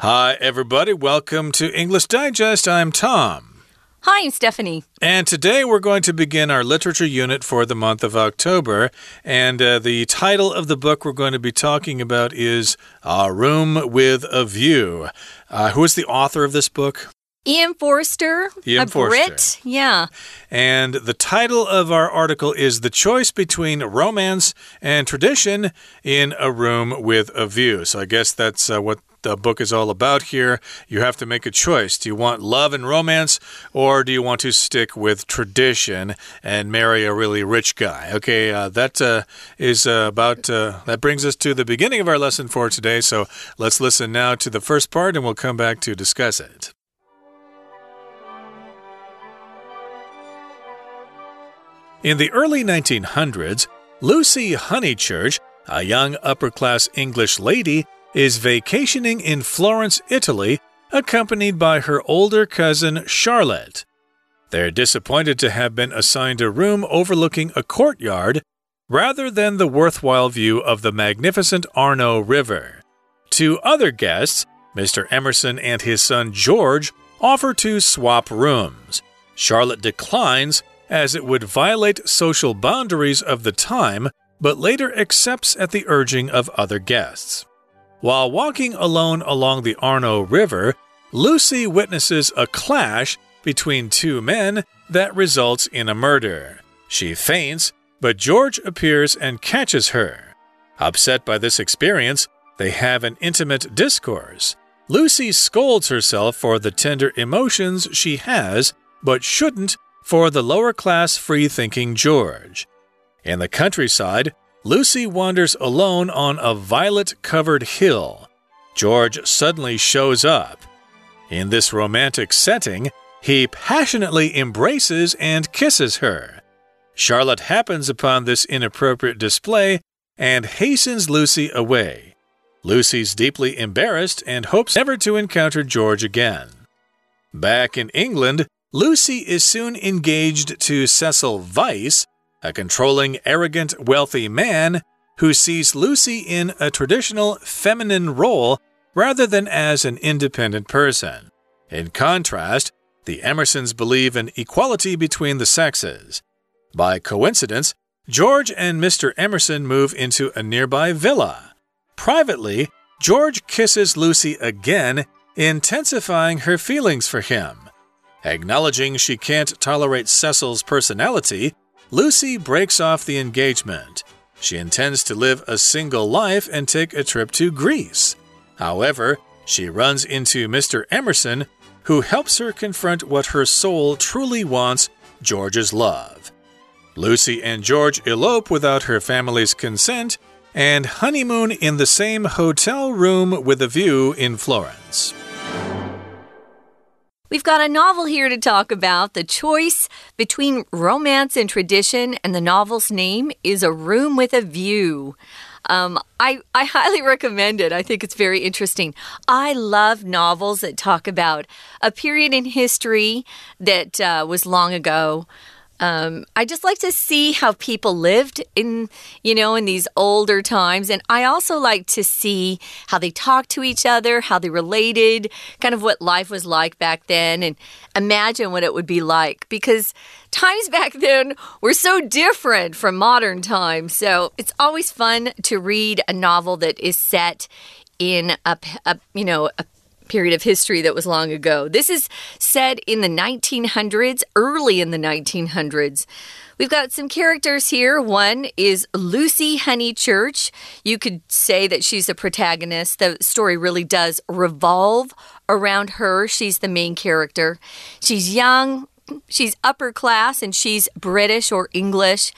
Hi, everybody. Welcome to English Digest. I'm Tom. Hi, I'm Stephanie. And today we're going to begin our literature unit for the month of October. And uh, the title of the book we're going to be talking about is A Room with a View. Uh, who is the author of this book? Ian Forster, Ian a Forster. Brit. Yeah. And the title of our article is The Choice Between Romance and Tradition in a Room with a View. So I guess that's uh, what the book is all about here. You have to make a choice. Do you want love and romance, or do you want to stick with tradition and marry a really rich guy? Okay, uh, that uh, is uh, about uh, that brings us to the beginning of our lesson for today. So let's listen now to the first part, and we'll come back to discuss it. In the early 1900s, Lucy Honeychurch, a young upper class English lady, is vacationing in Florence, Italy, accompanied by her older cousin Charlotte. They're disappointed to have been assigned a room overlooking a courtyard rather than the worthwhile view of the magnificent Arno River. Two other guests, Mr. Emerson and his son George, offer to swap rooms. Charlotte declines as it would violate social boundaries of the time, but later accepts at the urging of other guests. While walking alone along the Arno River, Lucy witnesses a clash between two men that results in a murder. She faints, but George appears and catches her. Upset by this experience, they have an intimate discourse. Lucy scolds herself for the tender emotions she has, but shouldn't for the lower class free thinking George. In the countryside, Lucy wanders alone on a violet covered hill. George suddenly shows up. In this romantic setting, he passionately embraces and kisses her. Charlotte happens upon this inappropriate display and hastens Lucy away. Lucy's deeply embarrassed and hopes never to encounter George again. Back in England, Lucy is soon engaged to Cecil Vyse, a controlling, arrogant, wealthy man who sees Lucy in a traditional feminine role rather than as an independent person. In contrast, the Emersons believe in equality between the sexes. By coincidence, George and Mr. Emerson move into a nearby villa. Privately, George kisses Lucy again, intensifying her feelings for him. Acknowledging she can't tolerate Cecil's personality, Lucy breaks off the engagement. She intends to live a single life and take a trip to Greece. However, she runs into Mr. Emerson, who helps her confront what her soul truly wants George's love. Lucy and George elope without her family's consent and honeymoon in the same hotel room with a view in Florence. We've got a novel here to talk about. The choice between romance and tradition, and the novel's name is A Room with a View. Um, I, I highly recommend it. I think it's very interesting. I love novels that talk about a period in history that uh, was long ago. Um, I just like to see how people lived in, you know, in these older times. And I also like to see how they talked to each other, how they related, kind of what life was like back then, and imagine what it would be like because times back then were so different from modern times. So it's always fun to read a novel that is set in a, a you know, a period of history that was long ago. This is said in the 1900s, early in the 1900s. We've got some characters here. One is Lucy Honeychurch. You could say that she's the protagonist. The story really does revolve around her. She's the main character. She's young, she's upper class, and she's British or English.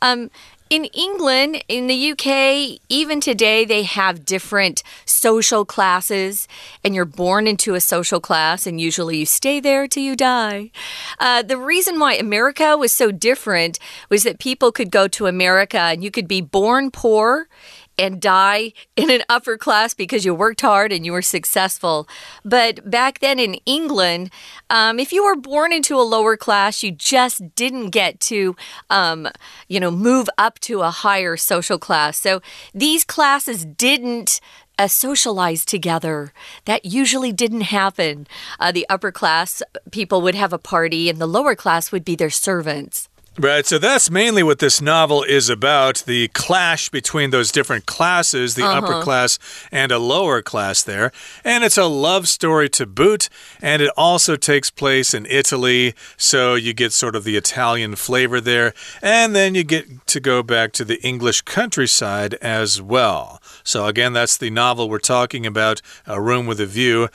Um, in England, in the UK, even today, they have different social classes, and you're born into a social class, and usually you stay there till you die. Uh, the reason why America was so different was that people could go to America and you could be born poor and die in an upper class because you worked hard and you were successful. But back then in England, um, if you were born into a lower class, you just didn't get to, um, you know, move up to a higher social class. So these classes didn't uh, socialize together. That usually didn't happen. Uh, the upper class people would have a party, and the lower class would be their servants. Right, so that's mainly what this novel is about the clash between those different classes, the uh -huh. upper class and a lower class there. And it's a love story to boot, and it also takes place in Italy, so you get sort of the Italian flavor there. And then you get to go back to the English countryside as well. So, again, that's the novel we're talking about A Room with a View.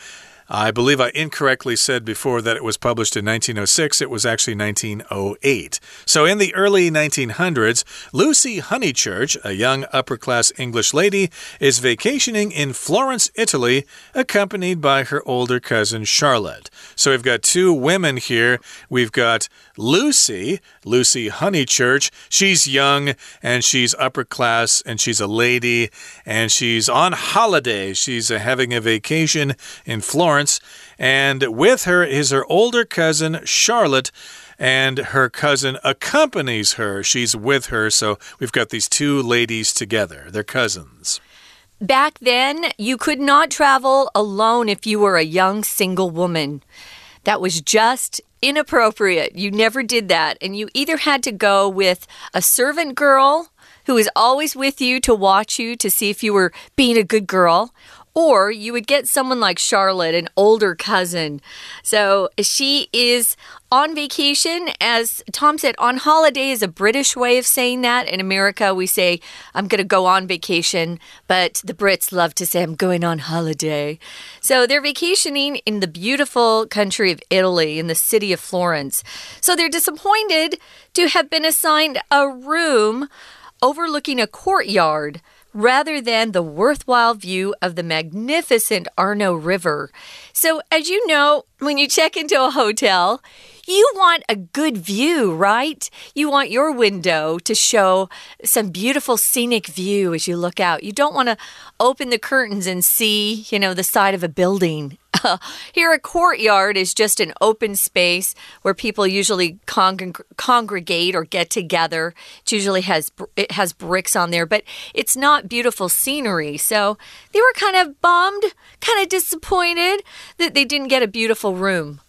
I believe I incorrectly said before that it was published in 1906. It was actually 1908. So, in the early 1900s, Lucy Honeychurch, a young upper class English lady, is vacationing in Florence, Italy, accompanied by her older cousin Charlotte. So, we've got two women here. We've got Lucy, Lucy Honeychurch. She's young and she's upper class and she's a lady and she's on holiday. She's having a vacation in Florence. Florence, and with her is her older cousin, Charlotte and her cousin accompanies her. She's with her, so we've got these two ladies together. They're cousins. Back then, you could not travel alone if you were a young single woman. That was just inappropriate. You never did that. And you either had to go with a servant girl who is always with you to watch you to see if you were being a good girl, or you would get someone like Charlotte, an older cousin. So she is on vacation. As Tom said, on holiday is a British way of saying that. In America, we say, I'm going to go on vacation, but the Brits love to say, I'm going on holiday. So they're vacationing in the beautiful country of Italy, in the city of Florence. So they're disappointed to have been assigned a room overlooking a courtyard rather than the worthwhile view of the magnificent Arno River. So, as you know, when you check into a hotel, you want a good view, right? You want your window to show some beautiful scenic view as you look out. You don't want to open the curtains and see, you know, the side of a building. Here, a courtyard is just an open space where people usually congr congregate or get together. It usually has it has bricks on there, but it's not beautiful scenery. So they were kind of bummed, kind of disappointed that they didn't get a beautiful room.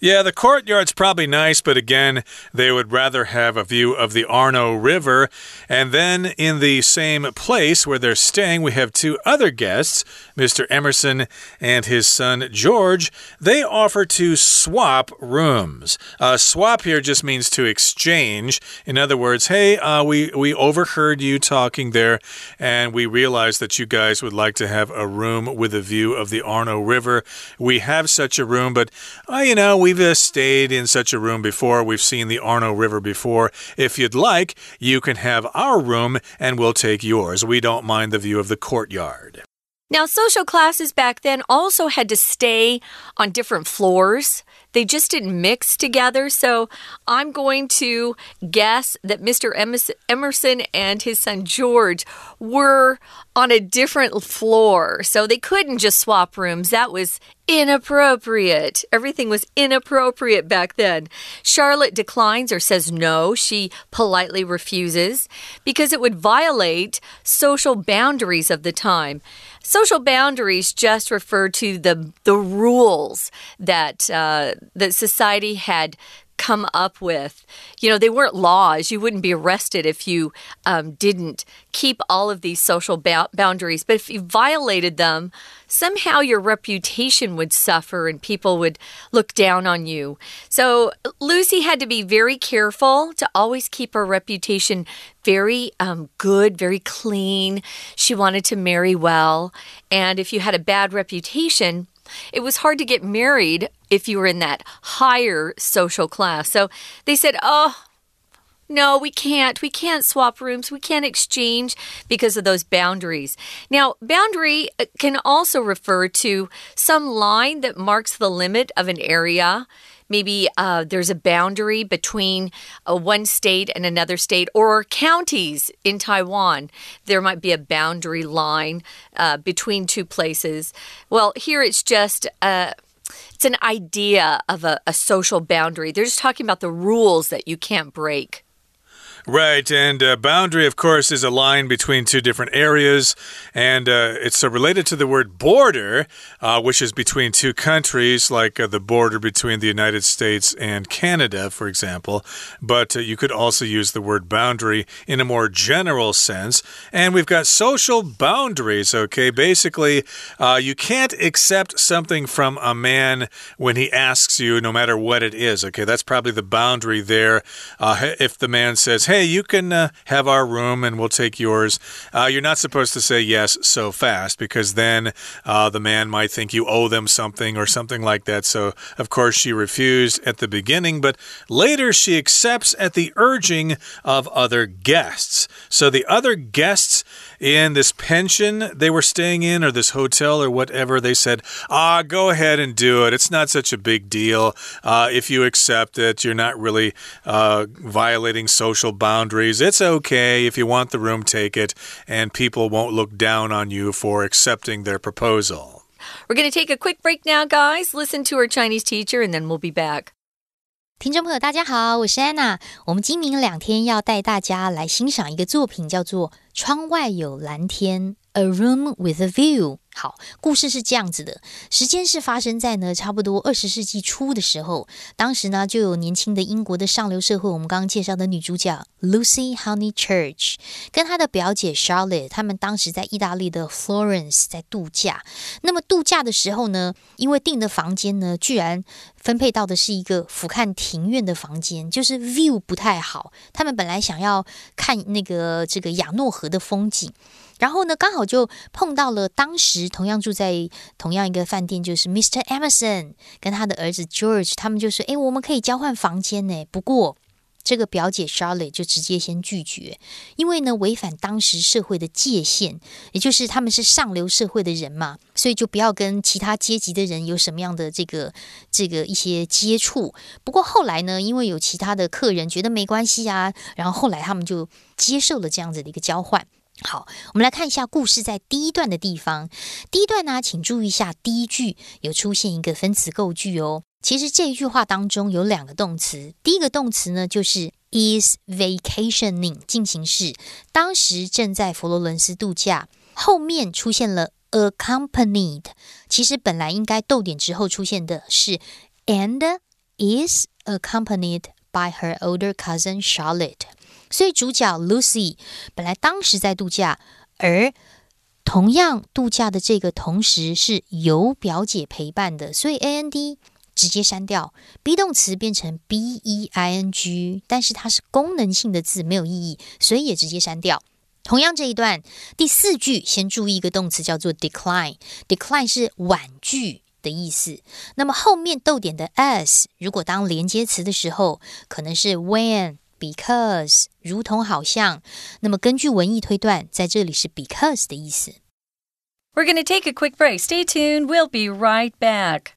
Yeah, the courtyard's probably nice, but again, they would rather have a view of the Arno River. And then in the same place where they're staying, we have two other guests, Mr. Emerson and his son George. They offer to swap rooms. Uh, swap here just means to exchange. In other words, hey, uh, we, we overheard you talking there, and we realized that you guys would like to have a room with a view of the Arno River. We have such a room, but, uh, you know, we we've uh, stayed in such a room before. We've seen the Arno River before. If you'd like, you can have our room and we'll take yours. We don't mind the view of the courtyard. Now, social classes back then also had to stay on different floors. They just didn't mix together. So I'm going to guess that Mr. Emerson and his son George were on a different floor. So they couldn't just swap rooms. That was inappropriate. Everything was inappropriate back then. Charlotte declines or says no. She politely refuses because it would violate social boundaries of the time. Social boundaries just refer to the the rules that uh, that society had come up with. You know, they weren't laws. You wouldn't be arrested if you um, didn't keep all of these social boundaries. But if you violated them, somehow your reputation would suffer and people would look down on you. So Lucy had to be very careful to always keep her reputation very um, good, very clean. She wanted to marry well. And if you had a bad reputation, it was hard to get married if you were in that higher social class. So they said, oh, no, we can't. We can't swap rooms. We can't exchange because of those boundaries. Now, boundary uh, can also refer to some line that marks the limit of an area. Maybe uh, there's a boundary between uh, one state and another state, or counties in Taiwan. There might be a boundary line uh, between two places. Well, here it's just uh, it's an idea of a, a social boundary. They're just talking about the rules that you can't break. Right, and uh, boundary, of course, is a line between two different areas, and uh, it's uh, related to the word border, uh, which is between two countries, like uh, the border between the United States and Canada, for example. But you could also use the word boundary in a more general sense. And we've got social boundaries, okay? Basically, you can't accept something from a man when he asks you, no matter what it is, okay? That's probably the boundary there. if the man says, hey, hey, you can uh, have our room and we'll take yours. Uh, you're not supposed to say yes so fast because then uh, the man might think you owe them something or something like that. So, of course, she refused at the beginning, but later she accepts at the urging of other guests. So the other guests in this pension they were staying in or this hotel or whatever, they said, ah, go ahead and do it. It's not such a big deal. Uh, if you accept it, you're not really uh, violating social boundaries boundaries. It's okay. If you want the room, take it, and people won't look down on you for accepting their proposal. We're going to take a quick break now, guys. Listen to our Chinese teacher, and then we'll be back. 听众朋友，大家好，我是安娜。我们今明两天要带大家来欣赏一个作品，叫做《窗外有蓝天》（A Room with a View）。好，故事是这样子的，时间是发生在呢差不多二十世纪初的时候，当时呢就有年轻的英国的上流社会，我们刚刚介绍的女主角 Lucy Honeychurch 跟她的表姐 Charlotte，他们当时在意大利的 Florence 在度假。那么度假的时候呢，因为订的房间呢，居然分配到的是一个俯瞰庭院的房间，就是 view 不太好。他们本来想要看那个这个亚诺河的风景。然后呢，刚好就碰到了当时同样住在同样一个饭店，就是 Mr. Emerson 跟他的儿子 George，他们就说：“哎，我们可以交换房间呢。”不过这个表姐 Charlotte 就直接先拒绝，因为呢违反当时社会的界限，也就是他们是上流社会的人嘛，所以就不要跟其他阶级的人有什么样的这个这个一些接触。不过后来呢，因为有其他的客人觉得没关系啊，然后后来他们就接受了这样子的一个交换。好，我们来看一下故事在第一段的地方。第一段呢，请注意一下第一句有出现一个分词构句哦。其实这一句话当中有两个动词，第一个动词呢就是 is vacationing 进行式，当时正在佛罗伦斯度假。后面出现了 accompanied，其实本来应该逗点之后出现的是 and is accompanied by her older cousin Charlotte。所以主角 Lucy 本来当时在度假，而同样度假的这个同时是由表姐陪伴的，所以 A N D 直接删掉，be 动词变成 B E I N G，但是它是功能性的字，没有意义，所以也直接删掉。同样这一段第四句，先注意一个动词叫做 decline，decline 是婉拒的意思。那么后面逗点的 as 如果当连接词的时候，可能是 when。Because 如同好像，那么根据文意推断，在这里是 because 的意思。We're going to take a quick break. Stay tuned. We'll be right back.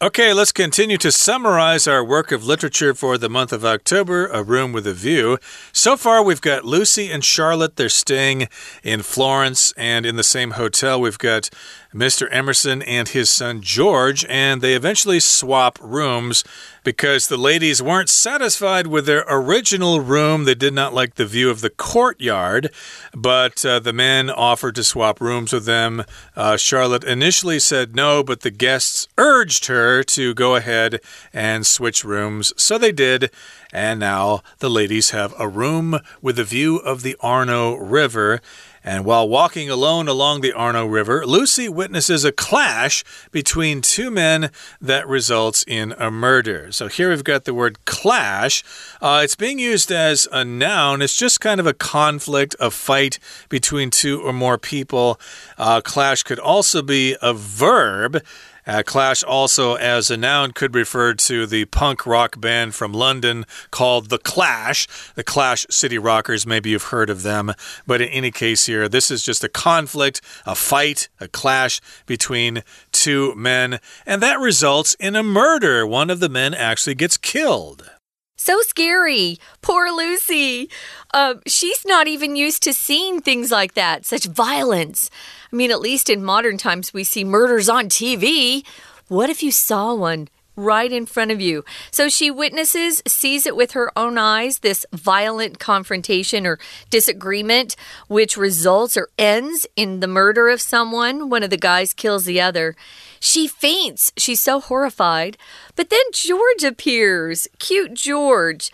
Okay, let's continue to summarize our work of literature for the month of October, A Room with a View. So far, we've got Lucy and Charlotte. They're staying in Florence, and in the same hotel, we've got Mr. Emerson and his son George, and they eventually swap rooms because the ladies weren't satisfied with their original room. They did not like the view of the courtyard, but uh, the men offered to swap rooms with them. Uh, Charlotte initially said no, but the guests urged her to go ahead and switch rooms, so they did. And now the ladies have a room with a view of the Arno River. And while walking alone along the Arno River, Lucy witnesses a clash between two men that results in a murder. So here we've got the word clash. Uh, it's being used as a noun. It's just kind of a conflict, a fight between two or more people. Uh, clash could also be a verb. Uh, Clash also, as a noun, could refer to the punk rock band from London called The Clash. The Clash City Rockers, maybe you've heard of them. But in any case, here, this is just a conflict, a fight, a clash between two men, and that results in a murder. One of the men actually gets killed. So scary. Poor Lucy. Uh, she's not even used to seeing things like that, such violence. I mean, at least in modern times, we see murders on TV. What if you saw one right in front of you. So she witnesses, sees it with her own eyes, this violent confrontation or disagreement, which results or ends in the murder of someone. One of the guys kills the other. She faints. She's so horrified. But then George appears. Cute George.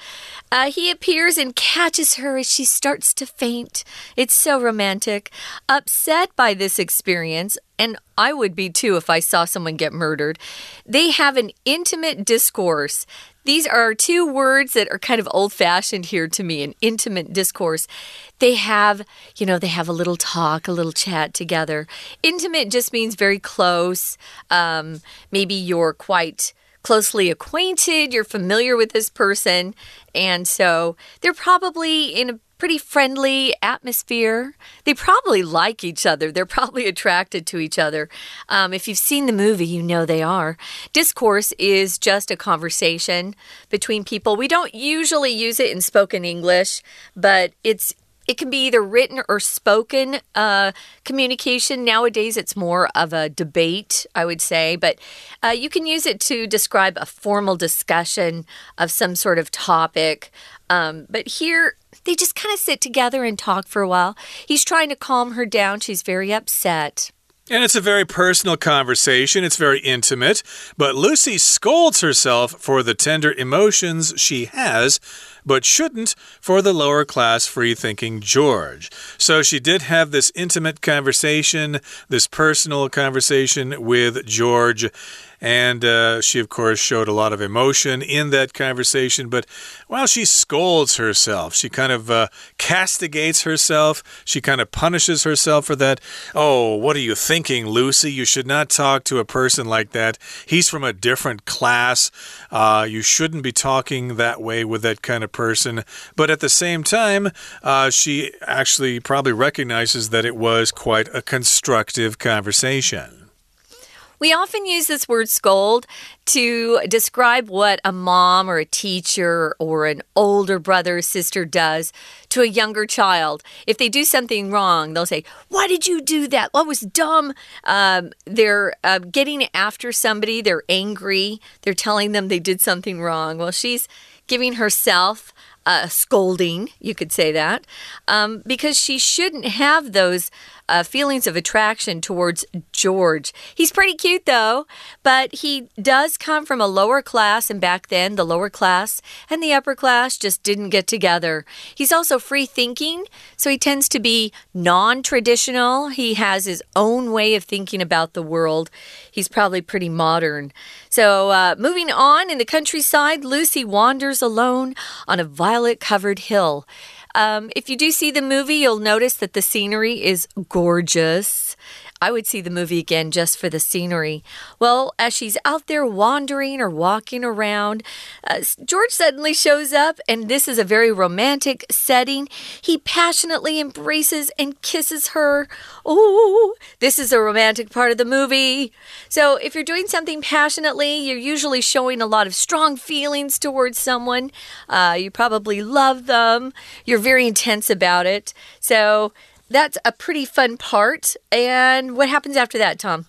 Uh, he appears and catches her as she starts to faint. It's so romantic. Upset by this experience, and I would be too if I saw someone get murdered, they have an intimate discourse. These are two words that are kind of old fashioned here to me an intimate discourse. They have, you know, they have a little talk, a little chat together. Intimate just means very close. Um, maybe you're quite closely acquainted, you're familiar with this person, and so they're probably in a pretty friendly atmosphere. They probably like each other. They're probably attracted to each other. Um, if you've seen the movie, you know they are. Discourse is just a conversation between people. We don't usually use it in spoken English, but it's it can be either written or spoken uh, communication. Nowadays, it's more of a debate, I would say, but uh, you can use it to describe a formal discussion of some sort of topic. Um, but here, they just kind of sit together and talk for a while. He's trying to calm her down. She's very upset. And it's a very personal conversation. It's very intimate. But Lucy scolds herself for the tender emotions she has but shouldn't for the lower class free thinking George. So she did have this intimate conversation, this personal conversation with George. And uh, she, of course, showed a lot of emotion in that conversation. But while she scolds herself, she kind of uh, castigates herself. She kind of punishes herself for that. Oh, what are you thinking, Lucy? You should not talk to a person like that. He's from a different class. Uh, you shouldn't be talking that way with that kind of person. But at the same time, uh, she actually probably recognizes that it was quite a constructive conversation. We often use this word scold to describe what a mom or a teacher or an older brother or sister does to a younger child. If they do something wrong, they'll say, Why did you do that? What was dumb? Um, they're uh, getting after somebody, they're angry, they're telling them they did something wrong. Well, she's giving herself a scolding, you could say that, um, because she shouldn't have those uh, feelings of attraction towards George. He's pretty cute, though, but he does come from a lower class, and back then, the lower class and the upper class just didn't get together. He's also free thinking, so he tends to be non traditional. He has his own way of thinking about the world. He's probably pretty modern. So, uh, moving on in the countryside, Lucy wanders alone on a violet covered hill. Um, if you do see the movie, you'll notice that the scenery is gorgeous. I would see the movie again just for the scenery. Well, as she's out there wandering or walking around, uh, George suddenly shows up, and this is a very romantic setting. He passionately embraces and kisses her. Oh, this is a romantic part of the movie. So, if you're doing something passionately, you're usually showing a lot of strong feelings towards someone. Uh, you probably love them, you're very intense about it. So, that's a pretty fun part. And what happens after that, Tom?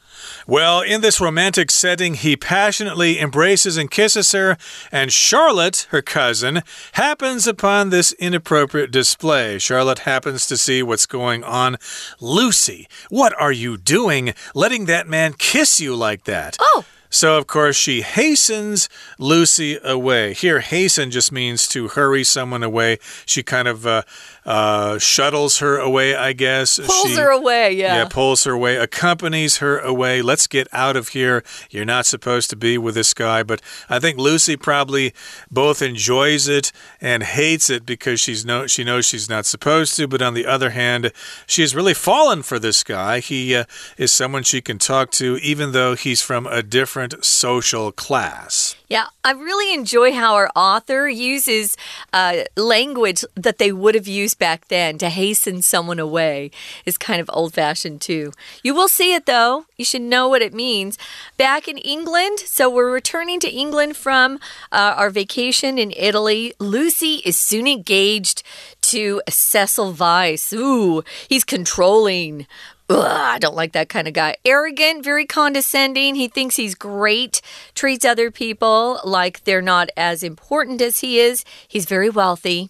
Well, in this romantic setting, he passionately embraces and kisses her, and Charlotte, her cousin, happens upon this inappropriate display. Charlotte happens to see what's going on. Lucy, what are you doing letting that man kiss you like that? Oh! So, of course, she hastens Lucy away. Here, hasten just means to hurry someone away. She kind of uh, uh, shuttles her away, I guess. Pulls she, her away, yeah. Yeah, pulls her away, accompanies her away. Let's get out of here. You're not supposed to be with this guy. But I think Lucy probably both enjoys it and hates it because she's no, she knows she's not supposed to. But on the other hand, she's really fallen for this guy. He uh, is someone she can talk to, even though he's from a different different social class. Yeah, I really enjoy how our author uses uh, language that they would have used back then to hasten someone away. Is kind of old fashioned too. You will see it though. You should know what it means. Back in England, so we're returning to England from uh, our vacation in Italy. Lucy is soon engaged to Cecil Vyse. Ooh, he's controlling. Ugh, I don't like that kind of guy. Arrogant, very condescending. He thinks he's great, treats other people like they're not as important as he is. He's very wealthy.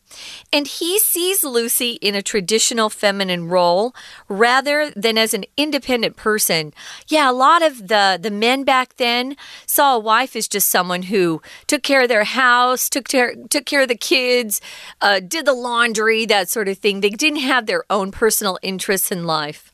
And he sees Lucy in a traditional feminine role rather than as an independent person. Yeah, a lot of the, the men back then saw a wife as just someone who took care of their house, took care, took care of the kids, uh, did the laundry, that sort of thing. They didn't have their own personal interests in life.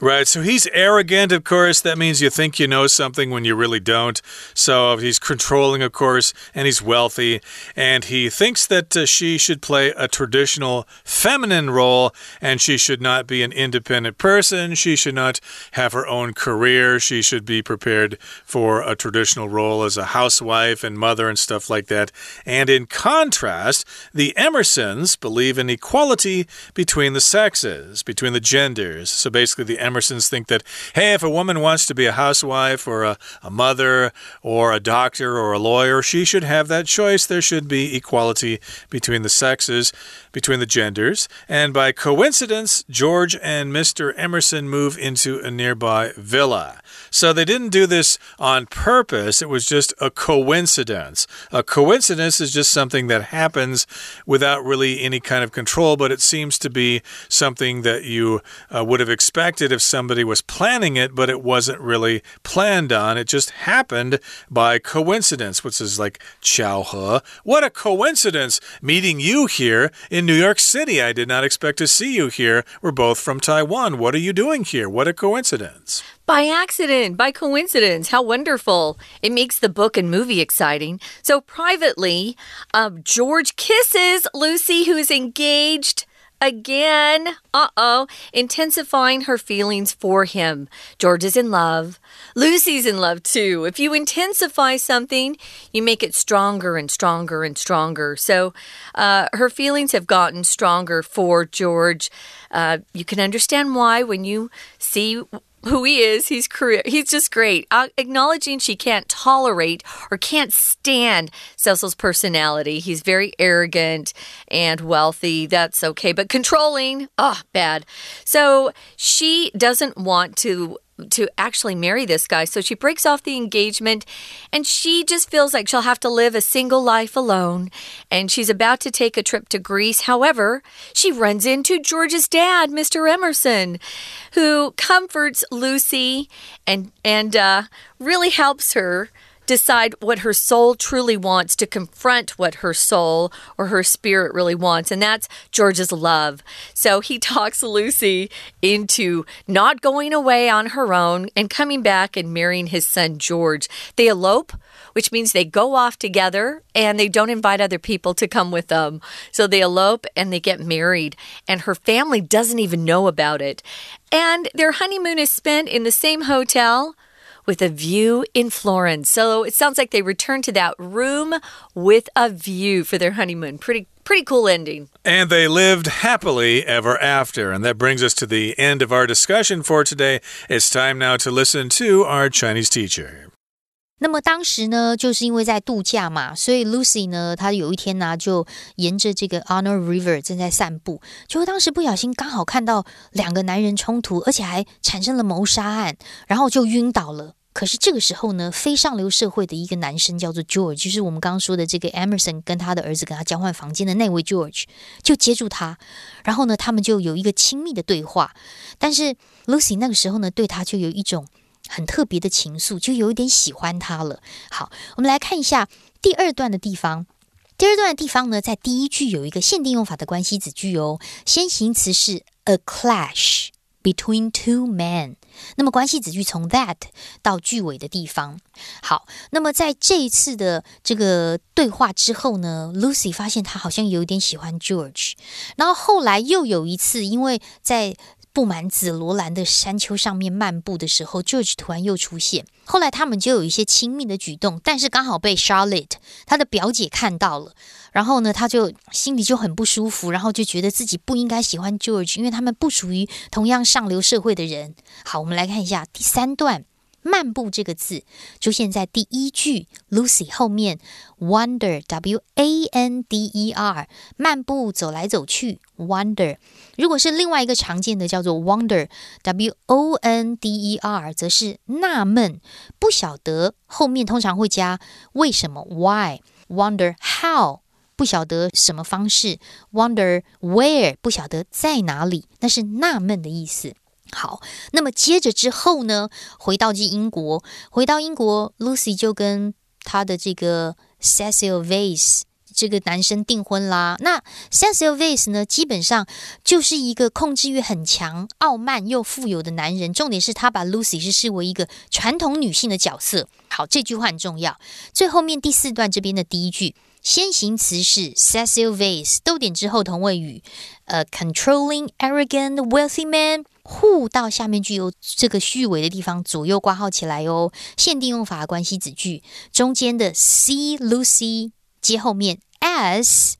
Right. So he's arrogant, of course. That means you think you know something when you really don't. So he's controlling, of course, and he's wealthy. And he thinks that uh, she should play a traditional feminine role and she should not be an independent person. She should not have her own career. She should be prepared for a traditional role as a housewife and mother and stuff like that. And in contrast, the Emersons believe in equality between the sexes, between the genders. So basically, the Emersons think that, hey, if a woman wants to be a housewife or a, a mother or a doctor or a lawyer, she should have that choice. There should be equality between the sexes, between the genders. And by coincidence, George and Mr. Emerson move into a nearby villa. So they didn't do this on purpose, it was just a coincidence. A coincidence is just something that happens without really any kind of control, but it seems to be something that you uh, would have expected if somebody was planning it, but it wasn't really planned on. It just happened by coincidence, which is like Qiao He. What a coincidence meeting you here in New York City. I did not expect to see you here. We're both from Taiwan. What are you doing here? What a coincidence. By accident, by coincidence. How wonderful. It makes the book and movie exciting. So, privately, uh, George kisses Lucy, who is engaged again. Uh oh. Intensifying her feelings for him. George is in love. Lucy's in love too. If you intensify something, you make it stronger and stronger and stronger. So uh, her feelings have gotten stronger for George. Uh, you can understand why when you see who he is. He's career. He's just great. Uh, acknowledging she can't tolerate or can't stand Cecil's personality. He's very arrogant and wealthy. That's okay, but controlling, oh, bad. So she doesn't want to to actually marry this guy. So she breaks off the engagement and she just feels like she'll have to live a single life alone. And she's about to take a trip to Greece. However, she runs into George's dad, Mr. Emerson, who comforts Lucy and and uh, really helps her decide what her soul truly wants, to confront what her soul or her spirit really wants. And that's George's love. So he talks Lucy into not going away on her own and coming back and marrying his son George. They elope which means they go off together and they don't invite other people to come with them. So they elope and they get married, and her family doesn't even know about it. And their honeymoon is spent in the same hotel with a view in Florence. So it sounds like they returned to that room with a view for their honeymoon. Pretty pretty cool ending. And they lived happily ever after. And that brings us to the end of our discussion for today. It's time now to listen to our Chinese teacher. 那么当时呢，就是因为在度假嘛，所以 Lucy Arno River 正在散步，结果当时不小心刚好看到两个男人冲突，而且还产生了谋杀案，然后就晕倒了。可是这个时候呢，非上流社会的一个男生叫做 George，就是我们刚刚说的这个 Emerson 跟他的儿子跟他交换房间的那位 George，就接住他，然后呢，他们就有一个亲密的对话。但是 Lucy 那个时候呢，对他就有一种很特别的情愫，就有一点喜欢他了。好，我们来看一下第二段的地方。第二段的地方呢，在第一句有一个限定用法的关系子句哦，先行词是 a clash between two men。那么关系子句从 that 到句尾的地方，好，那么在这一次的这个对话之后呢，Lucy 发现她好像有点喜欢 George，然后后来又有一次，因为在布满紫罗兰的山丘上面漫步的时候，George 突然又出现。后来他们就有一些亲密的举动，但是刚好被 Charlotte 他的表姐看到了，然后呢，他就心里就很不舒服，然后就觉得自己不应该喜欢 George，因为他们不属于同样上流社会的人。好，我们来看一下第三段。漫步这个字出现在第一句 Lucy 后面，wander w a n d e r 漫步走来走去 wander。如果是另外一个常见的叫做 wonder w o n d e r，则是纳闷不晓得，后面通常会加为什么 why wonder how 不晓得什么方式 wonder where 不晓得在哪里，那是纳闷的意思。好，那么接着之后呢？回到这英国，回到英国，Lucy 就跟他的这个 Cecil Vase 这个男生订婚啦。那 Cecil Vase 呢，基本上就是一个控制欲很强、傲慢又富有的男人。重点是他把 Lucy 是视为一个传统女性的角色。好，这句话很重要。最后面第四段这边的第一句。先行词是 Cecil Vase，逗点之后同位语，呃，controlling, arrogant, wealthy man。who 到下面具有这个虚伪的地方，左右挂号起来哦。限定用法关系子句中间的 see Lucy 接后面 as，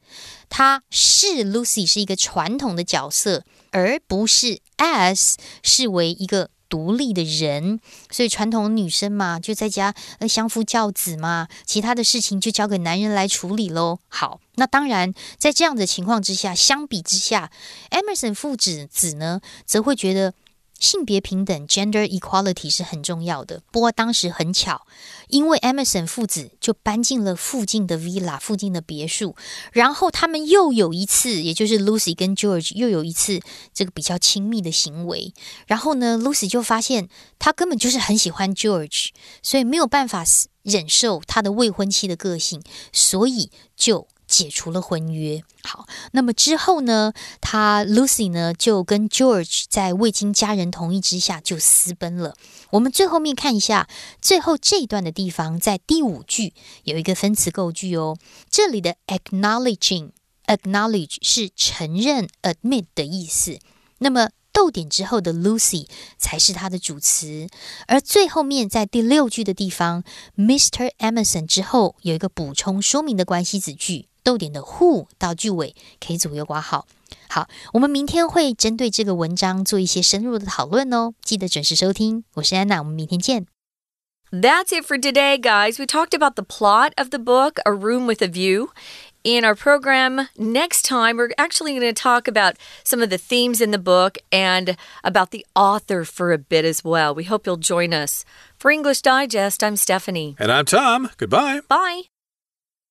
它是 Lucy 是一个传统的角色，而不是 as 视为一个。独立的人，所以传统女生嘛，就在家相夫教子嘛，其他的事情就交给男人来处理喽。好，那当然，在这样的情况之下，相比之下，Emerson 父子子呢，则会觉得。性别平等 （gender equality） 是很重要的。不过当时很巧，因为 Emerson 父子就搬进了附近的 villa 附近的别墅，然后他们又有一次，也就是 Lucy 跟 George 又有一次这个比较亲密的行为。然后呢，Lucy 就发现他根本就是很喜欢 George，所以没有办法忍受他的未婚妻的个性，所以就。解除了婚约。好，那么之后呢？他 Lucy 呢就跟 George 在未经家人同意之下就私奔了。我们最后面看一下最后这一段的地方，在第五句有一个分词构句哦。这里的 acknowledging acknowledge 是承认 admit 的意思。那么逗点之后的 Lucy 才是它的主词，而最后面在第六句的地方，Mr. Emerson 之后有一个补充说明的关系子句。逗点的 who 到句尾可以左右挂号。好，我们明天会针对这个文章做一些深入的讨论哦。记得准时收听，我是安娜，我们明天见。That's it for today, guys. We talked about the plot of the book, A Room with a View. In our program next time, we're actually going to talk about some of the themes in the book and about the author for a bit as well. We hope you'll join us. For English Digest, I'm Stephanie. And I'm Tom. Goodbye. Bye.